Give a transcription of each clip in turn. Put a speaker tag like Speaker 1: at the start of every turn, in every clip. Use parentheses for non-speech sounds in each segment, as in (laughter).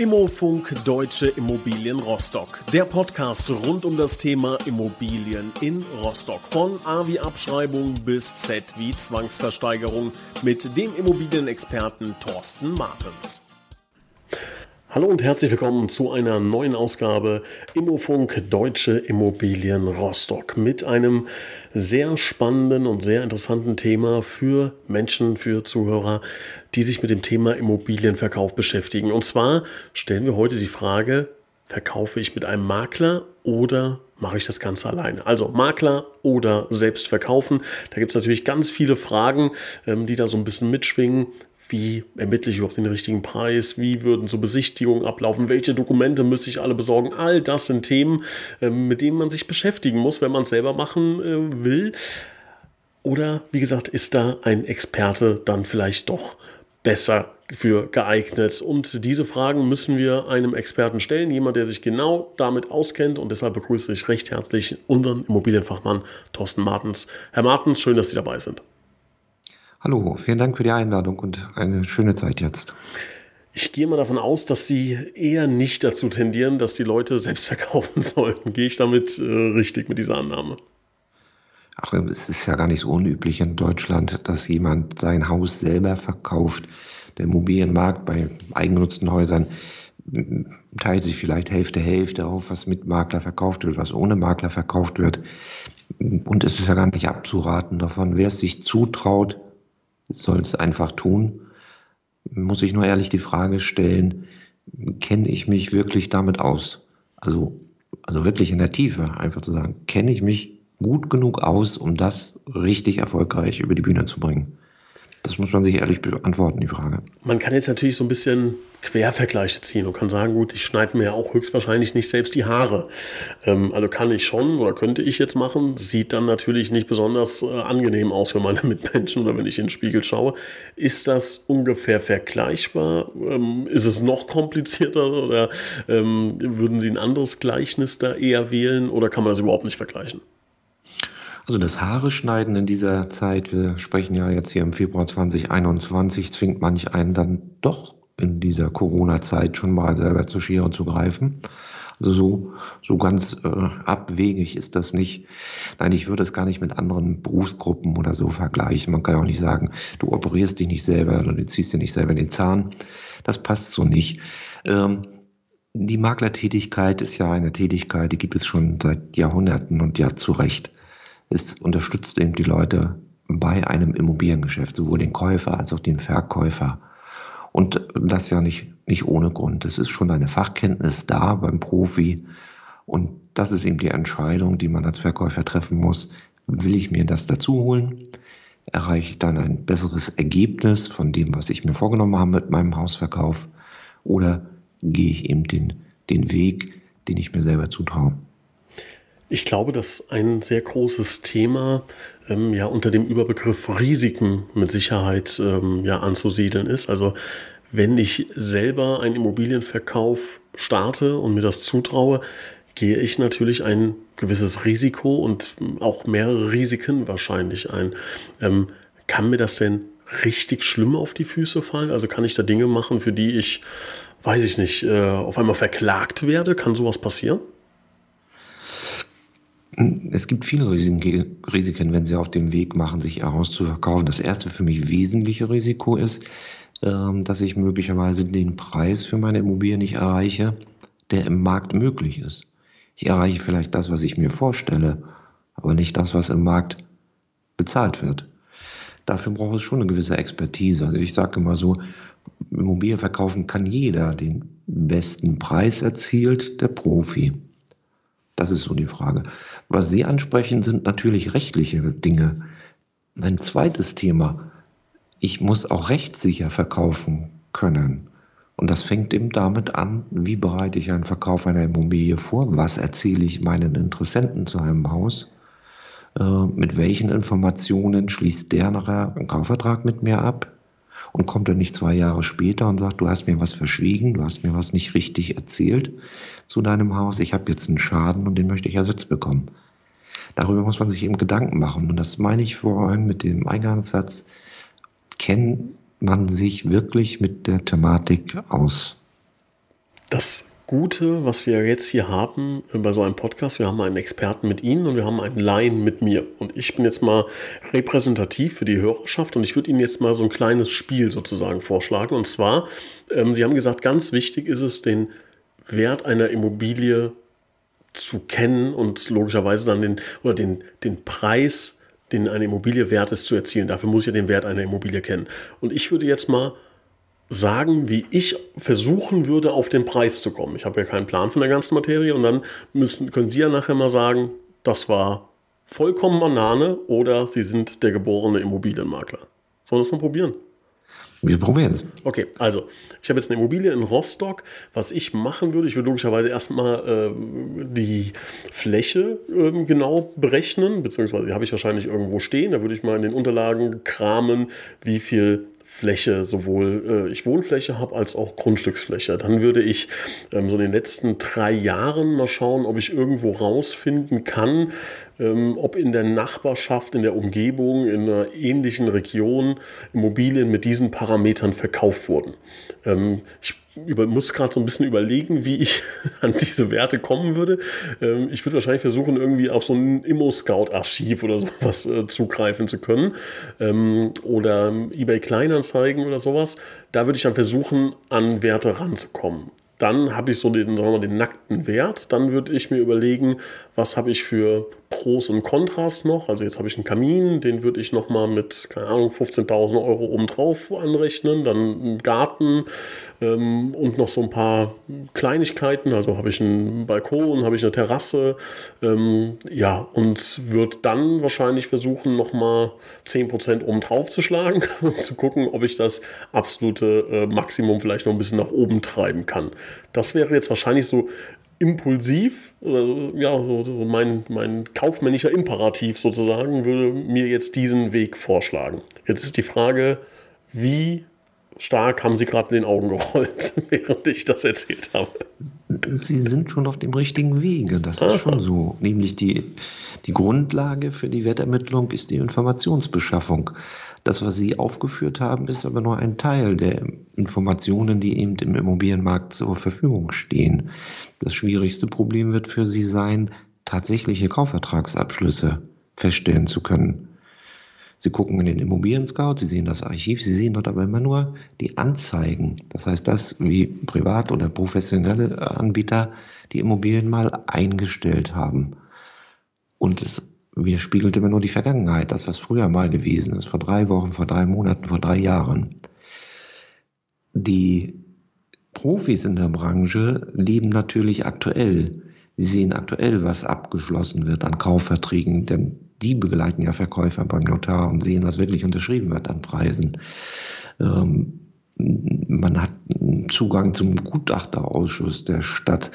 Speaker 1: Immofunk Deutsche Immobilien Rostock. Der Podcast rund um das Thema Immobilien in Rostock. Von A wie Abschreibung bis Z wie Zwangsversteigerung mit dem Immobilienexperten Thorsten Martens. Hallo und herzlich willkommen zu einer neuen Ausgabe Immofunk Deutsche Immobilien Rostock mit einem sehr spannenden und sehr interessanten Thema für Menschen, für Zuhörer, die sich mit dem Thema Immobilienverkauf beschäftigen. Und zwar stellen wir heute die Frage, verkaufe ich mit einem Makler oder mache ich das Ganze alleine? Also Makler oder selbst verkaufen. Da gibt es natürlich ganz viele Fragen, ähm, die da so ein bisschen mitschwingen. Wie ermittle ich überhaupt den richtigen Preis? Wie würden so Besichtigungen ablaufen? Welche Dokumente müsste ich alle besorgen? All das sind Themen, ähm, mit denen man sich beschäftigen muss, wenn man es selber machen äh, will. Oder wie gesagt, ist da ein Experte dann vielleicht doch besser für geeignet? Und diese Fragen müssen wir einem Experten stellen, jemand, der sich genau damit auskennt. Und deshalb begrüße ich recht herzlich unseren Immobilienfachmann Thorsten Martens. Herr Martens, schön, dass Sie dabei sind.
Speaker 2: Hallo, vielen Dank für die Einladung und eine schöne Zeit jetzt.
Speaker 1: Ich gehe mal davon aus, dass Sie eher nicht dazu tendieren, dass die Leute selbst (laughs) verkaufen sollten. Gehe ich damit äh, richtig mit dieser Annahme?
Speaker 2: Ach, es ist ja gar nicht so unüblich in Deutschland, dass jemand sein Haus selber verkauft. Der Immobilienmarkt bei eigengenutzten Häusern teilt sich vielleicht Hälfte Hälfte auf, was mit Makler verkauft wird, was ohne Makler verkauft wird. Und es ist ja gar nicht abzuraten davon, wer es sich zutraut, soll es einfach tun. Muss ich nur ehrlich die Frage stellen, kenne ich mich wirklich damit aus? Also, also wirklich in der Tiefe, einfach zu sagen, kenne ich mich gut genug aus, um das richtig erfolgreich über die Bühne zu bringen? Das muss man sich ehrlich beantworten, die Frage.
Speaker 1: Man kann jetzt natürlich so ein bisschen Quervergleiche ziehen und kann sagen, gut, ich schneide mir ja auch höchstwahrscheinlich nicht selbst die Haare. Ähm, also kann ich schon oder könnte ich jetzt machen. Sieht dann natürlich nicht besonders äh, angenehm aus für meine (laughs) Mitmenschen oder wenn ich in den Spiegel schaue. Ist das ungefähr vergleichbar? Ähm, ist es noch komplizierter oder ähm, würden Sie ein anderes Gleichnis da eher wählen oder kann man das überhaupt nicht vergleichen?
Speaker 2: Also das Haare schneiden in dieser Zeit, wir sprechen ja jetzt hier im Februar 2021, zwingt manch einen dann doch in dieser Corona-Zeit schon mal selber zur Schere zu greifen. Also so, so ganz äh, abwegig ist das nicht. Nein, ich würde es gar nicht mit anderen Berufsgruppen oder so vergleichen. Man kann auch nicht sagen, du operierst dich nicht selber oder du ziehst dir nicht selber den Zahn. Das passt so nicht. Ähm, die Maklertätigkeit ist ja eine Tätigkeit, die gibt es schon seit Jahrhunderten und ja zu Recht es unterstützt eben die Leute bei einem Immobiliengeschäft, sowohl den Käufer als auch den Verkäufer. Und das ja nicht, nicht ohne Grund. Es ist schon eine Fachkenntnis da beim Profi. Und das ist eben die Entscheidung, die man als Verkäufer treffen muss. Will ich mir das dazu holen? Erreiche ich dann ein besseres Ergebnis von dem, was ich mir vorgenommen habe mit meinem Hausverkauf? Oder gehe ich eben den, den Weg, den ich mir selber zutraue?
Speaker 1: Ich glaube, dass ein sehr großes Thema ähm, ja unter dem Überbegriff Risiken mit Sicherheit ähm, ja anzusiedeln ist. Also wenn ich selber einen Immobilienverkauf starte und mir das zutraue, gehe ich natürlich ein gewisses Risiko und auch mehrere Risiken wahrscheinlich ein. Ähm, kann mir das denn richtig schlimm auf die Füße fallen? Also kann ich da Dinge machen, für die ich, weiß ich nicht, äh, auf einmal verklagt werde? Kann sowas passieren?
Speaker 2: Es gibt viele Risiken, wenn Sie auf dem Weg machen, sich Ihr Haus zu verkaufen. Das erste für mich wesentliche Risiko ist, ähm, dass ich möglicherweise den Preis für meine Immobilie nicht erreiche, der im Markt möglich ist. Ich erreiche vielleicht das, was ich mir vorstelle, aber nicht das, was im Markt bezahlt wird. Dafür braucht es schon eine gewisse Expertise. Also ich sage immer so, Immobilie verkaufen kann jeder. Den besten Preis erzielt der Profi. Das ist so die Frage. Was Sie ansprechen, sind natürlich rechtliche Dinge. Mein zweites Thema, ich muss auch rechtssicher verkaufen können. Und das fängt eben damit an, wie bereite ich einen Verkauf einer Immobilie vor? Was erzähle ich meinen Interessenten zu einem Haus? Äh, mit welchen Informationen schließt der nachher einen Kaufvertrag mit mir ab? Und kommt dann nicht zwei Jahre später und sagt, du hast mir was verschwiegen, du hast mir was nicht richtig erzählt zu deinem Haus, ich habe jetzt einen Schaden und den möchte ich ersetzt bekommen. Darüber muss man sich eben Gedanken machen und das meine ich vorhin mit dem Eingangssatz, kennt man sich wirklich mit der Thematik aus.
Speaker 1: Das Gute, was wir jetzt hier haben äh, bei so einem Podcast, wir haben einen Experten mit Ihnen und wir haben einen Laien mit mir. Und ich bin jetzt mal repräsentativ für die Hörerschaft und ich würde Ihnen jetzt mal so ein kleines Spiel sozusagen vorschlagen. Und zwar, ähm, Sie haben gesagt, ganz wichtig ist es, den Wert einer Immobilie zu kennen und logischerweise dann den, oder den, den Preis, den eine Immobilie wert ist, zu erzielen. Dafür muss ich ja den Wert einer Immobilie kennen. Und ich würde jetzt mal sagen, wie ich versuchen würde, auf den Preis zu kommen. Ich habe ja keinen Plan von der ganzen Materie und dann müssen, können Sie ja nachher mal sagen, das war vollkommen Banane oder Sie sind der geborene Immobilienmakler. Sollen wir das mal probieren?
Speaker 2: Wir probieren es.
Speaker 1: Okay, also ich habe jetzt eine Immobilie in Rostock. Was ich machen würde, ich würde logischerweise erstmal äh, die Fläche äh, genau berechnen, beziehungsweise die habe ich wahrscheinlich irgendwo stehen. Da würde ich mal in den Unterlagen kramen, wie viel Fläche, sowohl äh, ich Wohnfläche habe als auch Grundstücksfläche. Dann würde ich ähm, so in den letzten drei Jahren mal schauen, ob ich irgendwo rausfinden kann, ähm, ob in der Nachbarschaft, in der Umgebung, in einer ähnlichen Region Immobilien mit diesen Parametern verkauft wurden. Ähm, ich über, muss gerade so ein bisschen überlegen, wie ich (laughs) an diese Werte kommen würde. Ähm, ich würde wahrscheinlich versuchen, irgendwie auf so ein Immo-Scout-Archiv oder (laughs) sowas äh, zugreifen zu können. Ähm, oder eBay Kleinanzeigen oder sowas. Da würde ich dann versuchen, an Werte ranzukommen. Dann habe ich so den, sagen wir mal, den nackten Wert. Dann würde ich mir überlegen, was habe ich für Pros und Kontras noch. Also jetzt habe ich einen Kamin, den würde ich nochmal mit, keine Ahnung, 15.000 Euro obendrauf anrechnen. Dann einen Garten ähm, und noch so ein paar Kleinigkeiten. Also habe ich einen Balkon, habe ich eine Terrasse. Ähm, ja, und würde dann wahrscheinlich versuchen, nochmal 10% obendrauf zu schlagen und (laughs) zu gucken, ob ich das absolute äh, Maximum vielleicht noch ein bisschen nach oben treiben kann. Das wäre jetzt wahrscheinlich so impulsiv, oder ja, so, so mein, mein kaufmännischer Imperativ sozusagen, würde mir jetzt diesen Weg vorschlagen. Jetzt ist die Frage, wie stark haben Sie gerade in den Augen gerollt, (laughs) während ich das erzählt habe.
Speaker 2: Sie sind schon auf dem richtigen Wege, das ist schon so. Nämlich die, die Grundlage für die Wertermittlung ist die Informationsbeschaffung. Das, was Sie aufgeführt haben, ist aber nur ein Teil der Informationen, die eben im Immobilienmarkt zur Verfügung stehen. Das schwierigste Problem wird für Sie sein, tatsächliche Kaufvertragsabschlüsse feststellen zu können. Sie gucken in den Immobilien-Scout, Sie sehen das Archiv, Sie sehen dort aber immer nur die Anzeigen. Das heißt, das, wie privat- oder professionelle Anbieter die Immobilien mal eingestellt haben. Und es wir spiegelt immer nur die Vergangenheit, das, was früher mal gewesen ist, vor drei Wochen, vor drei Monaten, vor drei Jahren. Die Profis in der Branche leben natürlich aktuell. Sie sehen aktuell, was abgeschlossen wird an Kaufverträgen, denn die begleiten ja Verkäufer beim Notar und sehen, was wirklich unterschrieben wird an Preisen. Ähm, man hat Zugang zum Gutachterausschuss der Stadt.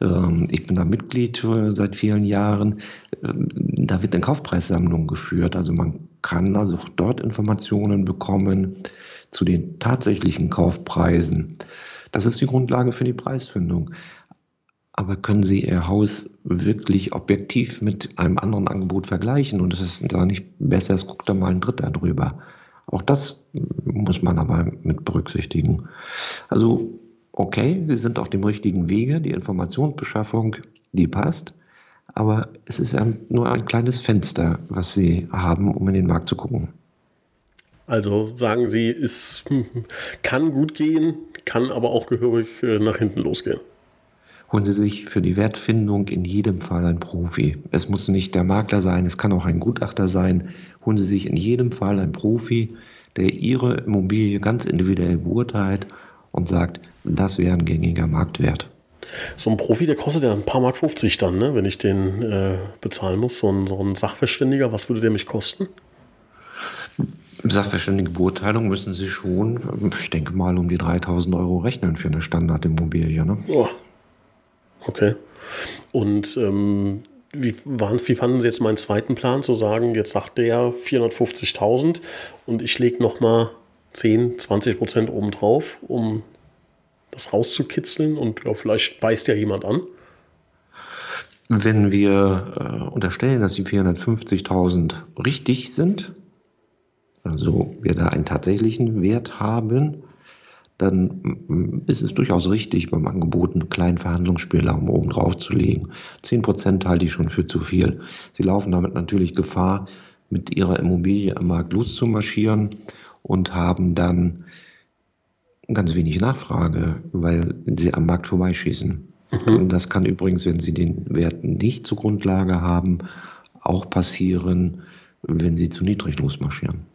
Speaker 2: Ähm, ich bin da Mitglied seit vielen Jahren. Ähm, da wird eine Kaufpreissammlung geführt. Also man kann also dort Informationen bekommen zu den tatsächlichen Kaufpreisen. Das ist die Grundlage für die Preisfindung. Aber können Sie Ihr Haus wirklich objektiv mit einem anderen Angebot vergleichen? Und es ist da nicht besser, es guckt da mal ein Dritter drüber. Auch das muss man aber mit berücksichtigen. Also, okay, Sie sind auf dem richtigen Wege, die Informationsbeschaffung, die passt, aber es ist ja nur ein kleines Fenster, was Sie haben, um in den Markt zu gucken.
Speaker 1: Also sagen Sie, es (laughs) kann gut gehen, kann aber auch gehörig äh, nach hinten losgehen.
Speaker 2: Holen Sie sich für die Wertfindung in jedem Fall einen Profi. Es muss nicht der Makler sein, es kann auch ein Gutachter sein. Holen Sie sich in jedem Fall einen Profi, der Ihre Immobilie ganz individuell beurteilt und sagt, das wäre ein gängiger Marktwert.
Speaker 1: So ein Profi, der kostet ja ein paar Mark 50 dann, ne? wenn ich den äh, bezahlen muss. So ein, so ein Sachverständiger, was würde der mich kosten?
Speaker 2: Sachverständige Beurteilung müssen Sie schon, ich denke mal, um die 3000 Euro rechnen für eine Standardimmobilie. Ne?
Speaker 1: Oh, Okay. Und ähm, wie, waren, wie fanden Sie jetzt meinen zweiten Plan zu sagen, jetzt sagt der 450.000 und ich lege nochmal 10, 20 Prozent obendrauf, um das rauszukitzeln und ja, vielleicht beißt ja jemand an?
Speaker 2: Wenn wir äh, unterstellen, dass die 450.000 richtig sind, also wir da einen tatsächlichen Wert haben, dann ist es durchaus richtig, beim Angebot einen kleinen Verhandlungsspielraum oben drauf zu legen. Zehn Prozent halte ich schon für zu viel. Sie laufen damit natürlich Gefahr, mit ihrer Immobilie am Markt loszumarschieren und haben dann ganz wenig Nachfrage, weil sie am Markt vorbeischießen. Mhm. Das kann übrigens, wenn Sie den Wert nicht zur Grundlage haben, auch passieren, wenn Sie zu niedrig losmarschieren.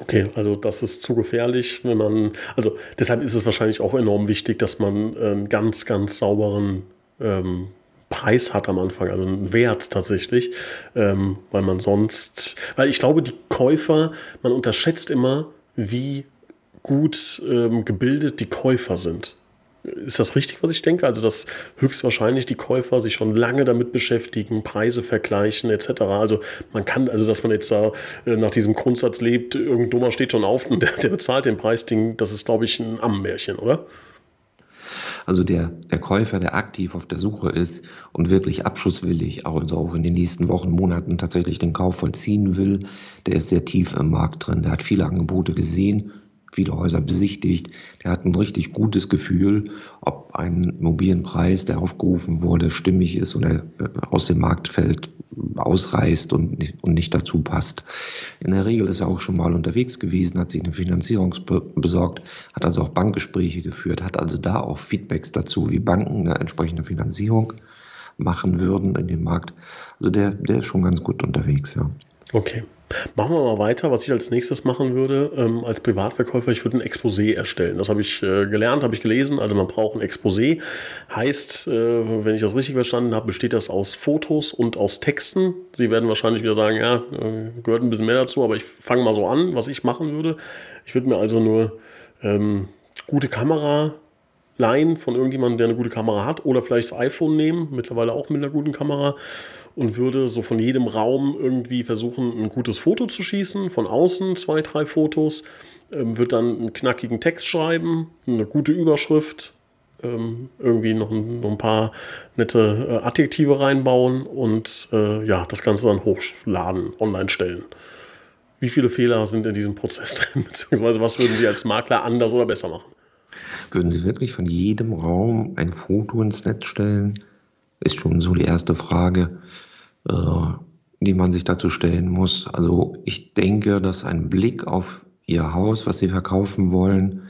Speaker 1: Okay, also das ist zu gefährlich, wenn man, also deshalb ist es wahrscheinlich auch enorm wichtig, dass man einen ganz, ganz sauberen ähm, Preis hat am Anfang, also einen Wert tatsächlich, ähm, weil man sonst, weil ich glaube, die Käufer, man unterschätzt immer, wie gut ähm, gebildet die Käufer sind. Ist das richtig, was ich denke? Also, dass höchstwahrscheinlich die Käufer sich schon lange damit beschäftigen, Preise vergleichen etc. Also, man kann, also, dass man jetzt da äh, nach diesem Grundsatz lebt, irgendein Dummer steht schon auf und (laughs) der, der bezahlt den Preisding, das ist, glaube ich, ein Ammenmärchen, oder?
Speaker 2: Also der, der Käufer, der aktiv auf der Suche ist und wirklich abschusswillig, auch in den nächsten Wochen, Monaten tatsächlich den Kauf vollziehen will, der ist sehr tief im Markt drin. Der hat viele Angebote gesehen, viele Häuser besichtigt. Der hat ein richtig gutes Gefühl, ob ein Immobilienpreis, der aufgerufen wurde, stimmig ist oder äh, aus dem Marktfeld ausreißt und nicht, und nicht dazu passt. In der Regel ist er auch schon mal unterwegs gewesen, hat sich eine Finanzierung besorgt, hat also auch Bankgespräche geführt, hat also da auch Feedbacks dazu, wie Banken eine entsprechende Finanzierung machen würden in dem Markt. Also der, der ist schon ganz gut unterwegs, ja.
Speaker 1: Okay. Machen wir mal weiter. Was ich als nächstes machen würde, ähm, als Privatverkäufer, ich würde ein Exposé erstellen. Das habe ich äh, gelernt, habe ich gelesen. Also man braucht ein Exposé. Heißt, äh, wenn ich das richtig verstanden habe, besteht das aus Fotos und aus Texten. Sie werden wahrscheinlich wieder sagen, ja, äh, gehört ein bisschen mehr dazu, aber ich fange mal so an, was ich machen würde. Ich würde mir also nur ähm, gute Kamera leihen von irgendjemandem, der eine gute Kamera hat oder vielleicht das iPhone nehmen, mittlerweile auch mit einer guten Kamera und würde so von jedem Raum irgendwie versuchen, ein gutes Foto zu schießen, von außen zwei, drei Fotos, ähm, wird dann einen knackigen Text schreiben, eine gute Überschrift, ähm, irgendwie noch ein, noch ein, paar nette äh, Adjektive reinbauen und äh, ja, das Ganze dann hochladen, online stellen. Wie viele Fehler sind in diesem Prozess (laughs) drin, beziehungsweise was würden Sie als Makler anders oder besser machen?
Speaker 2: Würden Sie wirklich von jedem Raum ein Foto ins Netz stellen? Ist schon so die erste Frage. Äh, die man sich dazu stellen muss. Also ich denke, dass ein Blick auf Ihr Haus, was Sie verkaufen wollen,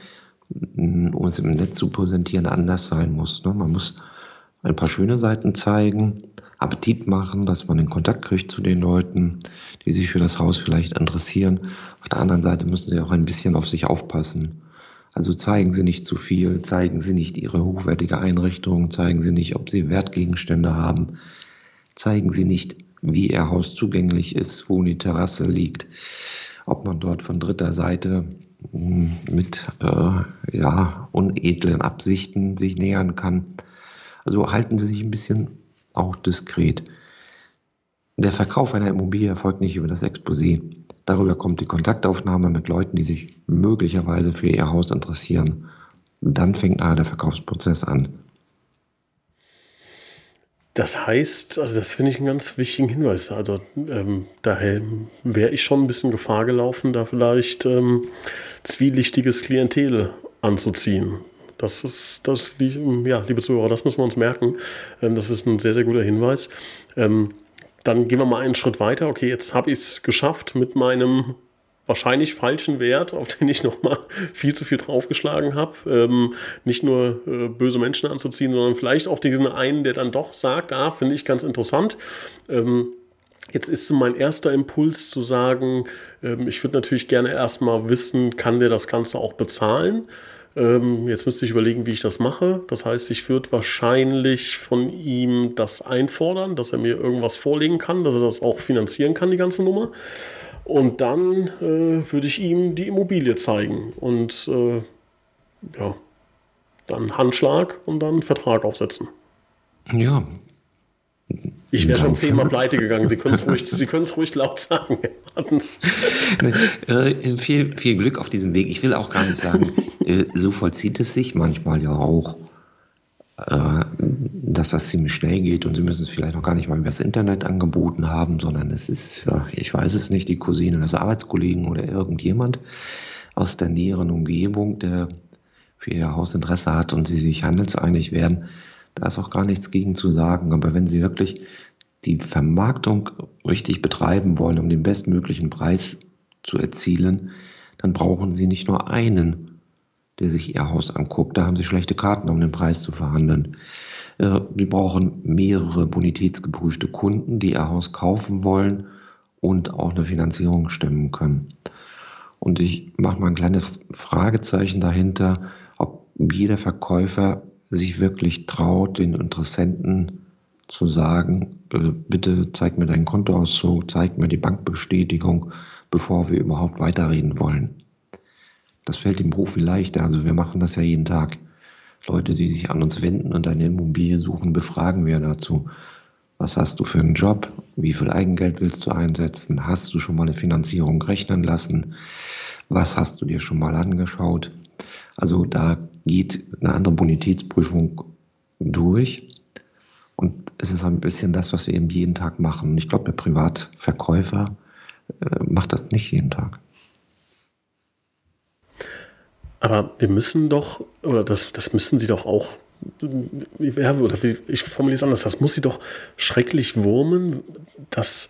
Speaker 2: um es im Netz zu präsentieren, anders sein muss. Ne? Man muss ein paar schöne Seiten zeigen, Appetit machen, dass man den Kontakt kriegt zu den Leuten, die sich für das Haus vielleicht interessieren. Auf der anderen Seite müssen Sie auch ein bisschen auf sich aufpassen. Also zeigen Sie nicht zu viel, zeigen Sie nicht Ihre hochwertige Einrichtung, zeigen Sie nicht, ob Sie Wertgegenstände haben, zeigen sie nicht, wie ihr Haus zugänglich ist, wo die Terrasse liegt, ob man dort von dritter Seite hm, mit äh, ja, unedlen Absichten sich nähern kann. Also halten Sie sich ein bisschen auch diskret. Der Verkauf einer Immobilie erfolgt nicht über das Exposé. Darüber kommt die Kontaktaufnahme mit Leuten, die sich möglicherweise für ihr Haus interessieren. Dann fängt der Verkaufsprozess an.
Speaker 1: Das heißt, also das finde ich einen ganz wichtigen Hinweis. Also ähm, daher wäre ich schon ein bisschen Gefahr gelaufen, da vielleicht ähm, zwielichtiges Klientel anzuziehen. Das ist, das, ja, liebe Zuhörer, das müssen wir uns merken. Ähm, das ist ein sehr, sehr guter Hinweis. Ähm, dann gehen wir mal einen Schritt weiter. Okay, jetzt habe ich es geschafft mit meinem wahrscheinlich falschen Wert, auf den ich nochmal viel zu viel draufgeschlagen habe. Ähm, nicht nur äh, böse Menschen anzuziehen, sondern vielleicht auch diesen einen, der dann doch sagt, ah, finde ich ganz interessant. Ähm, Jetzt ist mein erster Impuls zu sagen, ähm, ich würde natürlich gerne erstmal wissen, kann der das Ganze auch bezahlen? Ähm, jetzt müsste ich überlegen, wie ich das mache. Das heißt, ich würde wahrscheinlich von ihm das einfordern, dass er mir irgendwas vorlegen kann, dass er das auch finanzieren kann, die ganze Nummer. Und dann äh, würde ich ihm die Immobilie zeigen und äh, ja, dann Handschlag und dann Vertrag aufsetzen.
Speaker 2: Ja.
Speaker 1: Ich wäre schon zehnmal pleite gegangen. Sie können es ruhig, ruhig laut sagen.
Speaker 2: äh, viel, viel Glück auf diesem Weg. Ich will auch gar nicht sagen, (laughs) äh, so vollzieht es sich manchmal ja auch. Äh, dass das ziemlich schnell geht und sie müssen es vielleicht noch gar nicht mal über das Internet angeboten haben, sondern es ist, ich weiß es nicht, die Cousine des Arbeitskollegen oder irgendjemand. aus der näheren Umgebung, der für ihr Haus Interesse hat und sie sich handelseinig werden, da ist auch gar nichts gegen zu sagen. Aber wenn Sie wirklich die Vermarktung richtig betreiben wollen, um den bestmöglichen Preis zu erzielen, dann brauchen Sie nicht nur einen, der sich Ihr Haus anguckt. Da haben Sie schlechte Karten, um den Preis zu verhandeln. Äh, Sie brauchen mehrere bonitätsgeprüfte Kunden, die Ihr Haus kaufen wollen und auch eine Finanzierung stemmen können. Und ich mache mal ein kleines Fragezeichen dahinter, ob jeder Verkäufer sich wirklich traut, den Interessenten zu sagen, äh, bitte zeig mir deinen Kontoauszug, zeig mir die Bankbestätigung, bevor wir überhaupt weiterreden wollen. Das fällt dem Profi leichter. Also wir machen das ja jeden Tag. Leute, die sich an uns wenden und eine Immobilie suchen, befragen wir dazu. Was hast du für einen Job? Wie viel Eigengeld willst du einsetzen? Hast du schon mal eine Finanzierung rechnen lassen? Was hast du dir schon mal angeschaut? Also da geht eine andere Bonitätsprüfung durch. Und es ist ein bisschen das, was wir eben jeden Tag machen. Ich glaube, der Privatverkäufer äh, macht das nicht jeden Tag.
Speaker 1: Aber wir müssen doch, oder das, das müssen Sie doch auch, ja, oder ich formuliere es anders, das muss Sie doch schrecklich wurmen, dass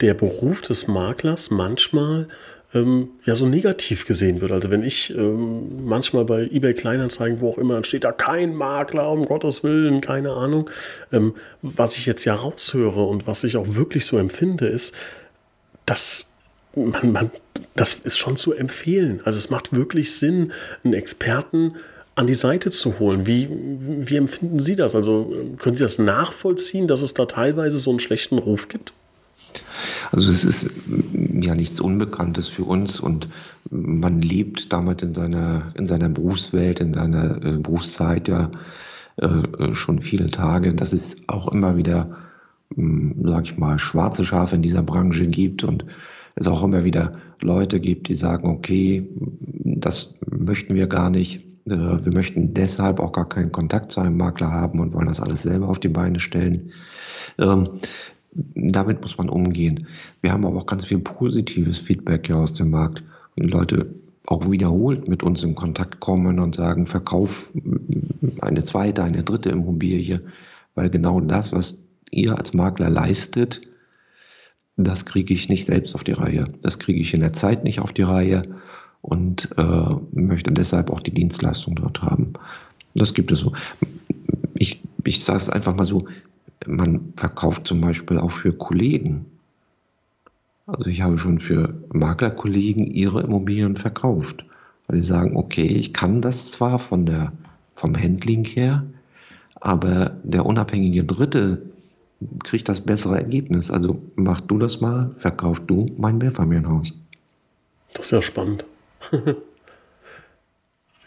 Speaker 1: der Beruf des Maklers manchmal ähm, ja so negativ gesehen wird. Also wenn ich ähm, manchmal bei eBay Kleinanzeigen, wo auch immer, steht da kein Makler, um Gottes Willen, keine Ahnung. Ähm, was ich jetzt ja raushöre und was ich auch wirklich so empfinde, ist, dass man, man, das ist schon zu empfehlen. Also es macht wirklich Sinn, einen Experten an die Seite zu holen. Wie, wie empfinden Sie das? Also können Sie das nachvollziehen, dass es da teilweise so einen schlechten Ruf gibt?
Speaker 2: Also es ist ja nichts Unbekanntes für uns und man lebt damit in seiner, in seiner Berufswelt, in seiner äh, Berufszeit ja äh, schon viele Tage, dass es auch immer wieder, hm, sag ich mal, schwarze Schafe in dieser Branche gibt und es auch immer wieder Leute gibt, die sagen, okay, das möchten wir gar nicht. Äh, wir möchten deshalb auch gar keinen Kontakt zu einem Makler haben und wollen das alles selber auf die Beine stellen. Ähm, damit muss man umgehen. Wir haben aber auch ganz viel positives Feedback hier aus dem Markt. Und Leute auch wiederholt mit uns in Kontakt kommen und sagen, verkauf eine zweite, eine dritte Immobilie, weil genau das, was ihr als Makler leistet, das kriege ich nicht selbst auf die Reihe. Das kriege ich in der Zeit nicht auf die Reihe und äh, möchte deshalb auch die Dienstleistung dort haben. Das gibt es so. Ich, ich sage es einfach mal so, man verkauft zum Beispiel auch für Kollegen. Also ich habe schon für Maklerkollegen ihre Immobilien verkauft, weil sie sagen, okay, ich kann das zwar von der, vom Handling her, aber der unabhängige Dritte kriegt das bessere Ergebnis. Also mach du das mal, verkauf du mein Mehrfamilienhaus.
Speaker 1: Das ist ja spannend. (laughs)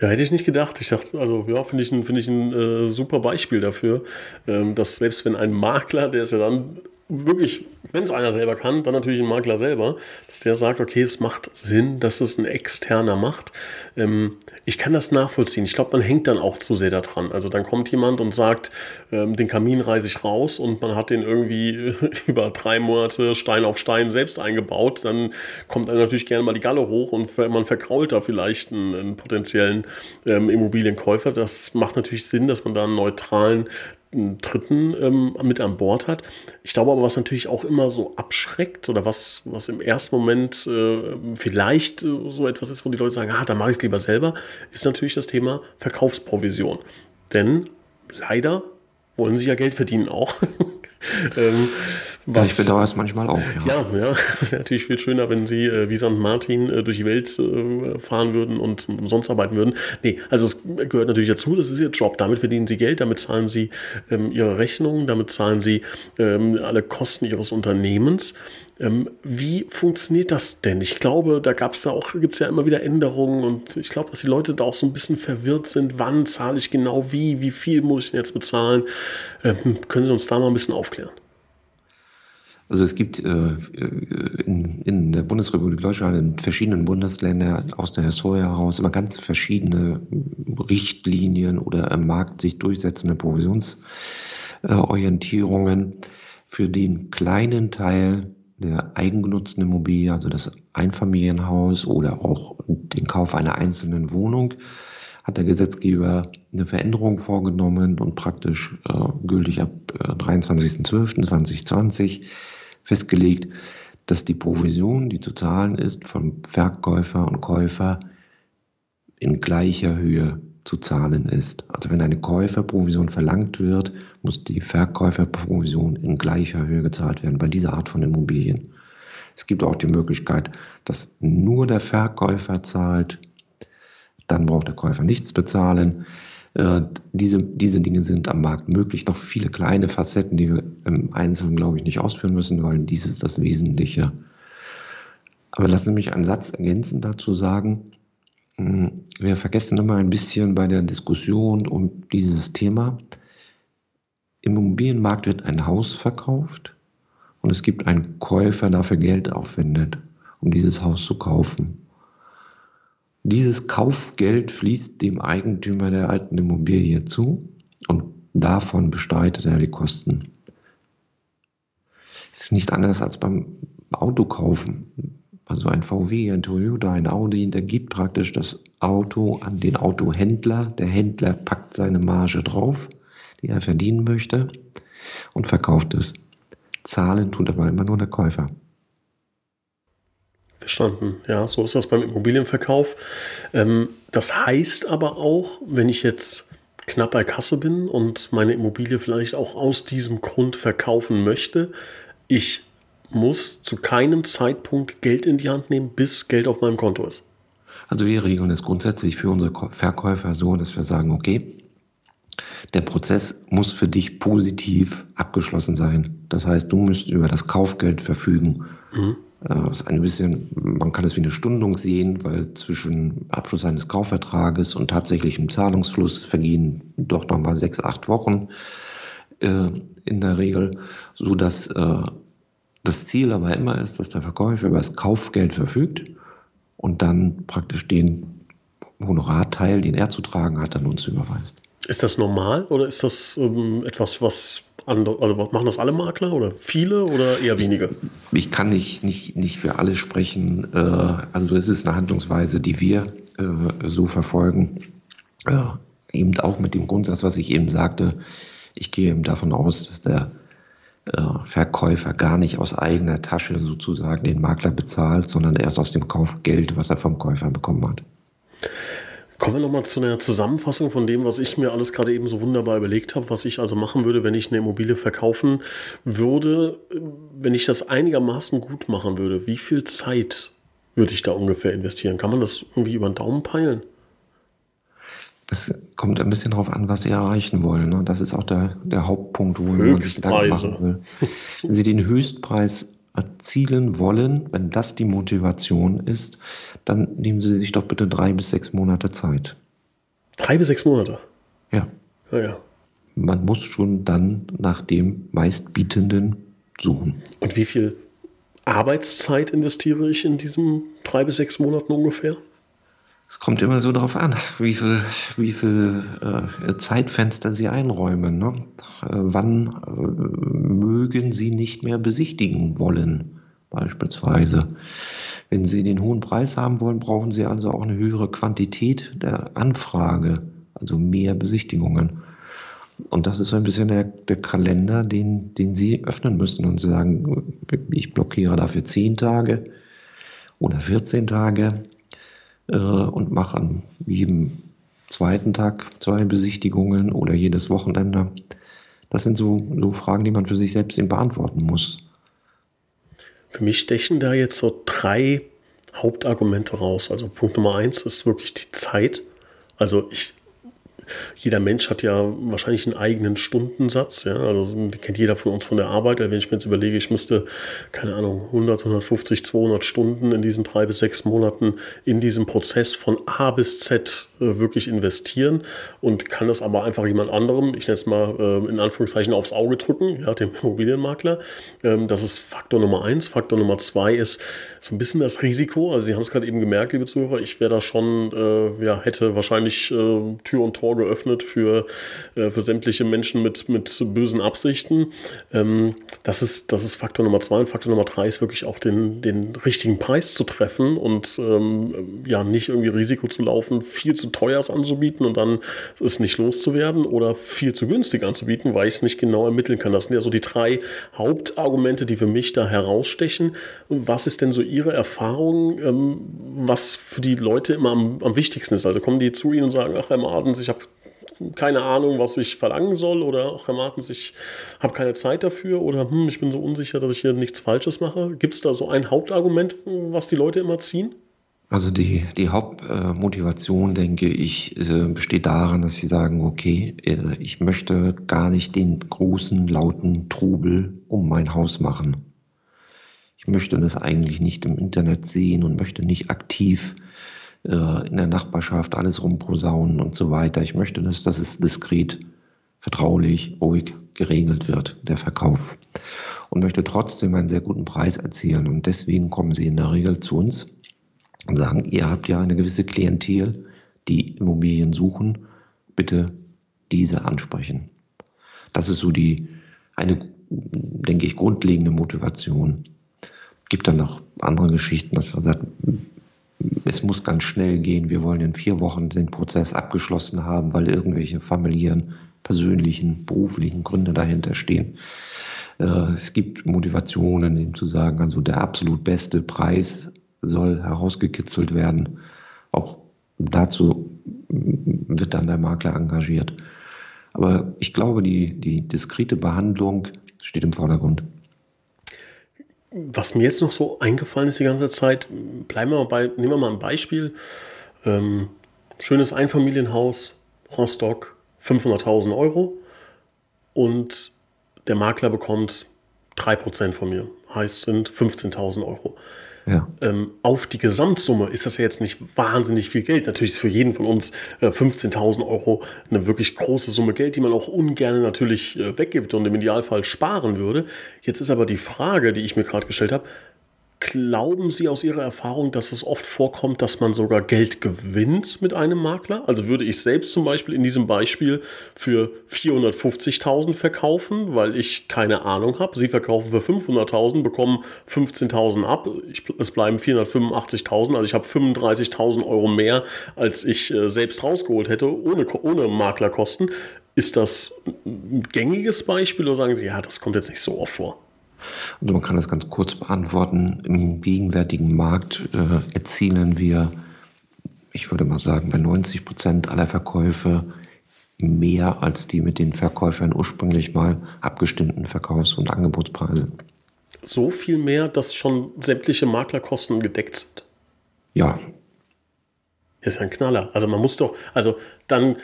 Speaker 1: Ja, hätte ich nicht gedacht. Ich dachte, also ja, finde ich ein, find ich ein äh, super Beispiel dafür, ähm, dass selbst wenn ein Makler, der ist ja dann wirklich, wenn es einer selber kann, dann natürlich ein Makler selber, dass der sagt, okay, es macht Sinn, dass es ein externer macht. Ähm, ich kann das nachvollziehen. Ich glaube, man hängt dann auch zu sehr daran. Also dann kommt jemand und sagt, ähm, den Kamin reiße ich raus und man hat den irgendwie (laughs) über drei Monate Stein auf Stein selbst eingebaut. Dann kommt einem natürlich gerne mal die Galle hoch und man verkrault da vielleicht einen, einen potenziellen ähm, Immobilienkäufer. Das macht natürlich Sinn, dass man da einen neutralen Dritten ähm, mit an Bord hat. Ich glaube aber, was natürlich auch immer so abschreckt oder was, was im ersten Moment äh, vielleicht äh, so etwas ist, wo die Leute sagen, ah, dann mache ich es lieber selber, ist natürlich das Thema Verkaufsprovision. Denn leider wollen sie ja Geld verdienen auch. (laughs) (laughs)
Speaker 2: ähm, was, ich bedauere es manchmal auch.
Speaker 1: Ja, ja, ja (laughs) wäre natürlich viel schöner, wenn sie äh, wie St. Martin äh, durch die Welt äh, fahren würden und umsonst arbeiten würden. Nee, also es gehört natürlich dazu, das ist ihr Job. Damit verdienen sie Geld, damit zahlen sie ähm, ihre Rechnungen, damit zahlen sie ähm, alle Kosten ihres Unternehmens. Ähm, wie funktioniert das denn? Ich glaube, da gab es ja auch, gibt es ja immer wieder Änderungen und ich glaube, dass die Leute da auch so ein bisschen verwirrt sind. Wann zahle ich genau wie? Wie viel muss ich denn jetzt bezahlen? Ähm, können Sie uns da mal ein bisschen aufklären?
Speaker 2: Also es gibt äh, in, in, der Bundesrepublik Deutschland in verschiedenen Bundesländern aus der Historie heraus immer ganz verschiedene Richtlinien oder im Markt sich durchsetzende Provisionsorientierungen. Äh, Für den kleinen Teil der eigengenutzten Immobilie, also das Einfamilienhaus oder auch den Kauf einer einzelnen Wohnung, hat der Gesetzgeber eine Veränderung vorgenommen und praktisch äh, gültig ab äh, 23.12.2020 festgelegt, dass die Provision, die zu zahlen ist, vom Verkäufer und Käufer in gleicher Höhe zu zahlen ist. Also wenn eine Käuferprovision verlangt wird, muss die Verkäuferprovision in gleicher Höhe gezahlt werden bei dieser Art von Immobilien. Es gibt auch die Möglichkeit, dass nur der Verkäufer zahlt, dann braucht der Käufer nichts bezahlen. Äh, diese, diese Dinge sind am Markt möglich. Noch viele kleine Facetten, die wir im Einzelnen, glaube ich, nicht ausführen müssen, weil dies ist das Wesentliche. Aber lassen Sie mich einen Satz ergänzend dazu sagen. Hm, wir vergessen immer ein bisschen bei der Diskussion um dieses Thema. Im Immobilienmarkt wird ein Haus verkauft und es gibt einen Käufer, der dafür Geld aufwendet, um dieses Haus zu kaufen. Dieses Kaufgeld fließt dem Eigentümer der alten Immobilie zu und davon bestreitet er die Kosten. Es ist nicht anders als beim Autokaufen. Also ein VW, ein Toyota, ein Audi, der gibt praktisch das Auto an den Autohändler. Der Händler packt seine Marge drauf, die er verdienen möchte, und verkauft es. Zahlen tut aber immer nur der Käufer.
Speaker 1: Verstanden. Ja, so ist das beim Immobilienverkauf. Ähm, das heißt aber auch, wenn ich jetzt knapp bei Kasse bin und meine Immobilie vielleicht auch aus diesem Grund verkaufen möchte, ich muss zu keinem Zeitpunkt Geld in die Hand nehmen, bis Geld auf meinem Konto ist.
Speaker 2: Also wir regeln es grundsätzlich für unsere Verkäufer so, dass wir sagen, okay, der Prozess muss für dich positiv abgeschlossen sein. Das heißt, du musst über das Kaufgeld verfügen. Mhm. Das äh, ist ein bisschen, man kann es wie eine Stundung sehen, weil zwischen Abschluss eines Kaufvertrages und tatsächlichem Zahlungsfluss vergehen doch nochmal sechs, acht Wochen äh, in der Regel, so dass äh, das Ziel aber immer ist, dass der Verkäufer über das Kaufgeld verfügt und dann praktisch den Honorarteil, den er zu tragen hat, an uns überweist.
Speaker 1: Ist das normal oder ist das ähm, etwas, was andere, also machen das alle Makler oder viele oder eher wenige?
Speaker 2: Ich, ich kann nicht, nicht, nicht für alle sprechen. Äh, also es ist eine Handlungsweise, die wir äh, so verfolgen. Äh, eben auch mit dem Grundsatz, was ich eben sagte. Ich gehe eben davon aus, dass der Verkäufer gar nicht aus eigener Tasche sozusagen den Makler bezahlt, sondern erst aus dem Kaufgeld, was er vom Käufer bekommen hat.
Speaker 1: Kommen wir nochmal zu einer Zusammenfassung von dem, was ich mir alles gerade eben so wunderbar überlegt habe, was ich also machen würde, wenn ich eine Immobilie verkaufen würde, wenn ich das einigermaßen gut machen würde. Wie viel Zeit würde ich da ungefähr investieren? Kann man das irgendwie über den Daumen peilen?
Speaker 2: Es kommt ein bisschen darauf an, was Sie erreichen wollen. Ne? Das ist auch der, der Hauptpunkt, wo man sich Gedanken machen will. Wenn Sie den Höchstpreis erzielen wollen, wenn das die Motivation ist, dann nehmen Sie sich doch bitte drei bis sechs Monate Zeit.
Speaker 1: Drei bis sechs Monate?
Speaker 2: Ja.
Speaker 1: Ja, ja.
Speaker 2: Man muss schon dann nach dem meistbietenden suchen.
Speaker 1: Und wie viel Arbeitszeit investiere ich in diesen drei bis sechs Monaten ungefähr?
Speaker 2: Es kommt immer so darauf an, wie viel, wie viel äh, Zeitfenster Sie einräumen. Ne? Äh, wann äh, mögen Sie nicht mehr besichtigen wollen, beispielsweise. Wenn Sie den hohen Preis haben wollen, brauchen Sie also auch eine höhere Quantität der Anfrage, also mehr Besichtigungen. Und das ist so ein bisschen der, der Kalender, den, den Sie öffnen müssen und sagen, ich blockiere dafür 10 Tage oder 14 Tage äh, und mache an jedem zweiten Tag zwei Besichtigungen oder jedes Wochenende. Das sind so, so Fragen, die man für sich selbst eben beantworten muss.
Speaker 1: Für mich stechen da jetzt so drei Hauptargumente raus. Also Punkt Nummer eins ist wirklich die Zeit. Also ich jeder Mensch hat ja wahrscheinlich einen eigenen Stundensatz. Ja? Also kennt jeder von uns von der Arbeit. Wenn ich mir jetzt überlege, ich müsste, keine Ahnung, 100, 150, 200 Stunden in diesen drei bis sechs Monaten in diesem Prozess von A bis Z äh, wirklich investieren und kann das aber einfach jemand anderem, ich nenne es mal äh, in Anführungszeichen, aufs Auge drücken, ja, dem Immobilienmakler. Ähm, das ist Faktor Nummer eins. Faktor Nummer zwei ist so ein bisschen das Risiko. Also Sie haben es gerade eben gemerkt, liebe Zuhörer, ich wäre da schon, äh, ja, hätte wahrscheinlich Tür und Tor geöffnet für, äh, für sämtliche Menschen mit, mit bösen Absichten. Ähm, das, ist, das ist Faktor Nummer zwei. Und Faktor Nummer drei ist wirklich auch den, den richtigen Preis zu treffen und ähm, ja, nicht irgendwie Risiko zu laufen, viel zu teuer anzubieten und dann es nicht loszuwerden oder viel zu günstig anzubieten, weil ich es nicht genau ermitteln kann. Das sind ja so die drei Hauptargumente, die für mich da herausstechen. Was ist denn so Ihre Erfahrung, ähm, was für die Leute immer am, am wichtigsten ist? Also kommen die zu Ihnen und sagen, ach Herr Martens, ich habe keine Ahnung, was ich verlangen soll oder ach Herr Martens, ich habe keine Zeit dafür oder hm, ich bin so unsicher, dass ich hier nichts Falsches mache. Gibt es da so ein Hauptargument, was die Leute immer ziehen?
Speaker 2: Also die, die Hauptmotivation, denke ich, äh, besteht darin, dass sie sagen, okay, äh, ich möchte gar nicht den großen, lauten Trubel um mein Haus machen. Ich möchte das eigentlich nicht im Internet sehen und möchte nicht aktiv äh, in der Nachbarschaft alles rumposaunen und so weiter. Ich möchte, dass, dass es diskret, vertraulich, ruhig geregelt wird, der Verkauf. Und möchte trotzdem einen sehr guten Preis erzielen. Und deswegen kommen sie in der Regel zu uns und sagen, ihr habt ja eine gewisse Klientel, die Immobilien suchen, bitte diese ansprechen. Das ist so die, eine, denke ich, grundlegende Motivation. Gibt dann noch andere Geschichten, dass man sagt, es muss ganz schnell gehen, wir wollen in vier Wochen den Prozess abgeschlossen haben, weil irgendwelche familiären, persönlichen, beruflichen Gründe dahinter stehen. Äh, es gibt Motivationen, eben zu sagen, also der absolut beste Preis soll herausgekitzelt werden. Auch dazu wird dann der Makler engagiert. Aber ich glaube, die, die diskrete Behandlung steht im Vordergrund.
Speaker 1: Was mir jetzt noch so eingefallen ist die ganze Zeit, bleiben wir mal bei, nehmen wir mal ein Beispiel. Ähm, schönes Einfamilienhaus, Rostock, 500.000 Euro und der Makler bekommt 3% von mir, heißt sind 15.000 Euro. Ja. Ähm, auf die Gesamtsumme ist das ja jetzt nicht wahnsinnig viel Geld. Natürlich ist für jeden von uns äh, 15.000 Euro eine wirklich große Summe Geld, die man auch ungern natürlich äh, weggibt und im Idealfall sparen würde. Jetzt ist aber die Frage, die ich mir gerade gestellt habe, Glauben Sie aus Ihrer Erfahrung, dass es oft vorkommt, dass man sogar Geld gewinnt mit einem Makler? Also würde ich selbst zum Beispiel in diesem Beispiel für 450.000 verkaufen, weil ich keine Ahnung habe. Sie verkaufen für 500.000, bekommen 15.000 ab. Ich, es bleiben 485.000. Also ich habe 35.000 Euro mehr, als ich äh, selbst rausgeholt hätte, ohne, ohne Maklerkosten. Ist das ein gängiges Beispiel oder sagen Sie, ja, das kommt jetzt nicht so oft vor?
Speaker 2: Also man kann das ganz kurz beantworten. Im gegenwärtigen Markt äh, erzielen wir, ich würde mal sagen, bei 90 Prozent aller Verkäufe mehr als die mit den Verkäufern ursprünglich mal abgestimmten Verkaufs- und Angebotspreise.
Speaker 1: So viel mehr, dass schon sämtliche Maklerkosten gedeckt sind?
Speaker 2: Ja.
Speaker 1: Das ist ein Knaller. Also man muss doch, also dann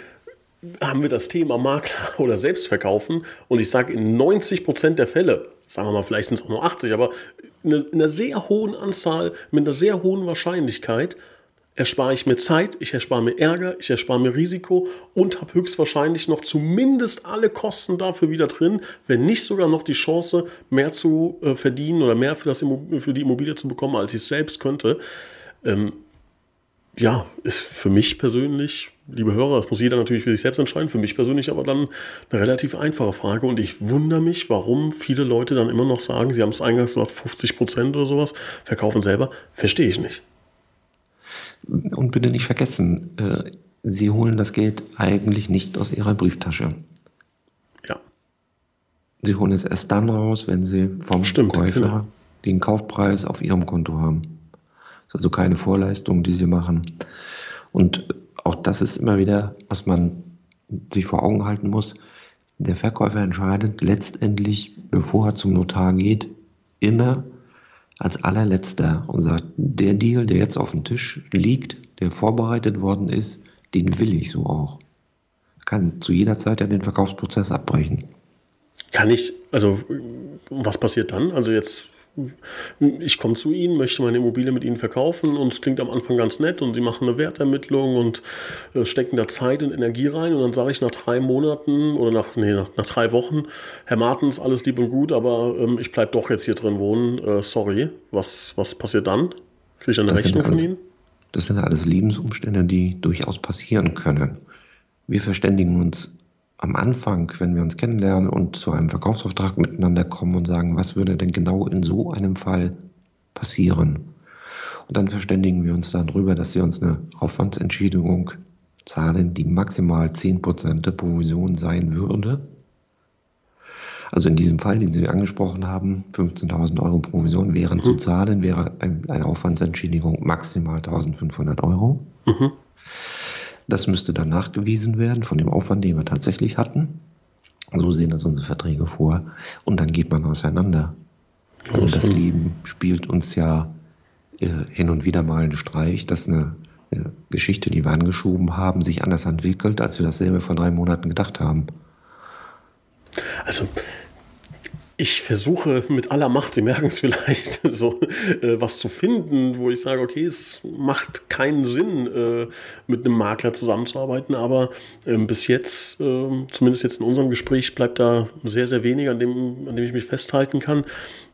Speaker 1: haben wir das Thema Makler (laughs) oder Selbstverkaufen und ich sage in 90 Prozent der Fälle, sagen wir mal, vielleicht sind es auch nur 80, aber in einer sehr hohen Anzahl, mit einer sehr hohen Wahrscheinlichkeit erspare ich mir Zeit, ich erspare mir Ärger, ich erspare mir Risiko und habe höchstwahrscheinlich noch zumindest alle Kosten dafür wieder drin, wenn nicht sogar noch die Chance, mehr zu äh, verdienen oder mehr für, das für die Immobilie zu bekommen, als ich es selbst könnte. Ähm, ja, ist für mich persönlich, liebe Hörer, das muss jeder natürlich für sich selbst entscheiden, für mich persönlich aber dann eine relativ einfache Frage und ich wundere mich, warum viele Leute dann immer noch sagen, sie haben es eingangs gesagt, 50 Prozent oder sowas, verkaufen selber, verstehe ich nicht.
Speaker 2: Und bitte nicht vergessen, äh, sie holen das Geld eigentlich nicht aus ihrer Brieftasche.
Speaker 1: Ja.
Speaker 2: Sie holen es erst dann raus, wenn sie vom Stimmt, Käufer genau. den Kaufpreis auf ihrem Konto haben also keine Vorleistungen, die sie machen. Und auch das ist immer wieder, was man sich vor Augen halten muss. Der Verkäufer entscheidet letztendlich, bevor er zum Notar geht, immer als allerletzter und sagt, der Deal, der jetzt auf dem Tisch liegt, der vorbereitet worden ist, den will ich so auch. Kann zu jeder Zeit ja den Verkaufsprozess abbrechen.
Speaker 1: Kann ich, also was passiert dann? Also jetzt ich komme zu Ihnen, möchte meine Immobilie mit Ihnen verkaufen und es klingt am Anfang ganz nett und Sie machen eine Wertermittlung und äh, stecken da Zeit und Energie rein und dann sage ich nach drei Monaten oder nach, nee, nach, nach drei Wochen, Herr Martens, alles lieb und gut, aber ähm, ich bleibe doch jetzt hier drin wohnen, äh, sorry, was, was passiert dann? Kriege ich eine das Rechnung
Speaker 2: alles,
Speaker 1: von Ihnen?
Speaker 2: Das sind alles Lebensumstände, die durchaus passieren können. Wir verständigen uns am Anfang, wenn wir uns kennenlernen und zu einem Verkaufsauftrag miteinander kommen und sagen, was würde denn genau in so einem Fall passieren? Und dann verständigen wir uns darüber, dass wir uns eine Aufwandsentschädigung zahlen, die maximal 10% der Provision sein würde. Also in diesem Fall, den Sie angesprochen haben, 15.000 Euro Provision wären mhm. zu zahlen, wäre eine Aufwandsentschädigung maximal 1.500 Euro. Mhm. Das müsste dann nachgewiesen werden von dem Aufwand, den wir tatsächlich hatten. So sehen das unsere Verträge vor. Und dann geht man auseinander. Also das Leben spielt uns ja äh, hin und wieder mal einen Streich, dass eine, eine Geschichte, die wir angeschoben haben, sich anders entwickelt, als wir das selber vor drei Monaten gedacht haben.
Speaker 1: Also ich versuche mit aller Macht, Sie merken es vielleicht, (laughs) so äh, was zu finden, wo ich sage, okay, es macht keinen Sinn, äh, mit einem Makler zusammenzuarbeiten, aber äh, bis jetzt, ähm, zumindest jetzt in unserem Gespräch, bleibt da sehr, sehr wenig, an dem, an dem ich mich festhalten kann.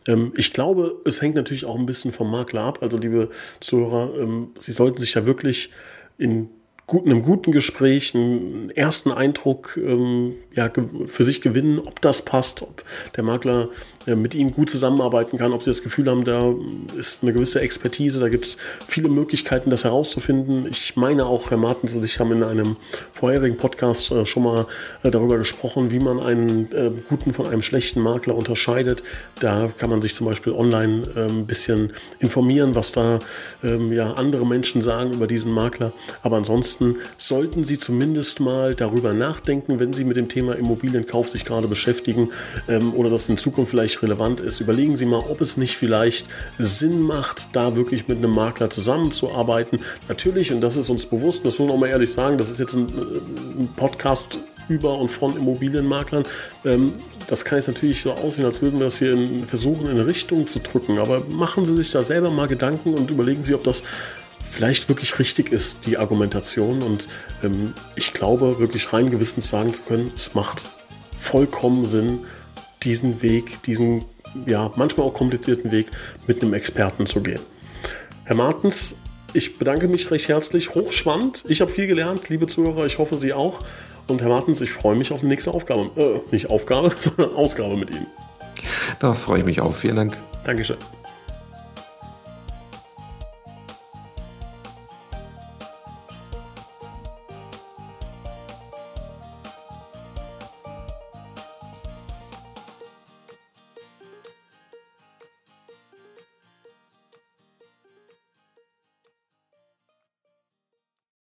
Speaker 1: Ähm, ich glaube, es hängt natürlich auch ein bisschen vom Makler ab. Also, liebe Zuhörer, ähm, Sie sollten sich ja wirklich in gut, einem guten Gespräch einen ersten Eindruck ähm, ja, für sich gewinnen, ob das passt, ob der Makler mit Ihnen gut zusammenarbeiten kann, ob Sie das Gefühl haben, da ist eine gewisse Expertise, da gibt es viele Möglichkeiten, das herauszufinden. Ich meine auch, Herr Martens und ich haben in einem vorherigen Podcast äh, schon mal äh, darüber gesprochen, wie man einen äh, guten von einem schlechten Makler unterscheidet. Da kann man sich zum Beispiel online äh, ein bisschen informieren, was da ähm, ja, andere Menschen sagen über diesen Makler. Aber ansonsten sollten Sie zumindest mal darüber nachdenken, wenn Sie mit dem Thema Immobilienkauf sich gerade beschäftigen ähm, oder das in Zukunft vielleicht vielleicht relevant ist, überlegen Sie mal, ob es nicht vielleicht Sinn macht, da wirklich mit einem Makler zusammenzuarbeiten. Natürlich, und das ist uns bewusst, das muss man auch mal ehrlich sagen, das ist jetzt ein, ein Podcast über und von Immobilienmaklern. Ähm, das kann jetzt natürlich so aussehen, als würden wir das hier versuchen, in Richtung zu drücken. Aber machen Sie sich da selber mal Gedanken und überlegen Sie, ob das vielleicht wirklich richtig ist, die Argumentation. Und ähm, ich glaube, wirklich rein gewissens sagen zu können, es macht vollkommen Sinn, diesen Weg, diesen ja manchmal auch komplizierten Weg mit einem Experten zu gehen. Herr Martens, ich bedanke mich recht herzlich, hochspannend. Ich habe viel gelernt, liebe Zuhörer, ich hoffe Sie auch. Und Herr Martens, ich freue mich auf die nächste Aufgabe, äh, nicht Aufgabe, (laughs) sondern Ausgabe mit Ihnen.
Speaker 2: Da freue ich mich auch. Vielen Dank.
Speaker 1: Dankeschön.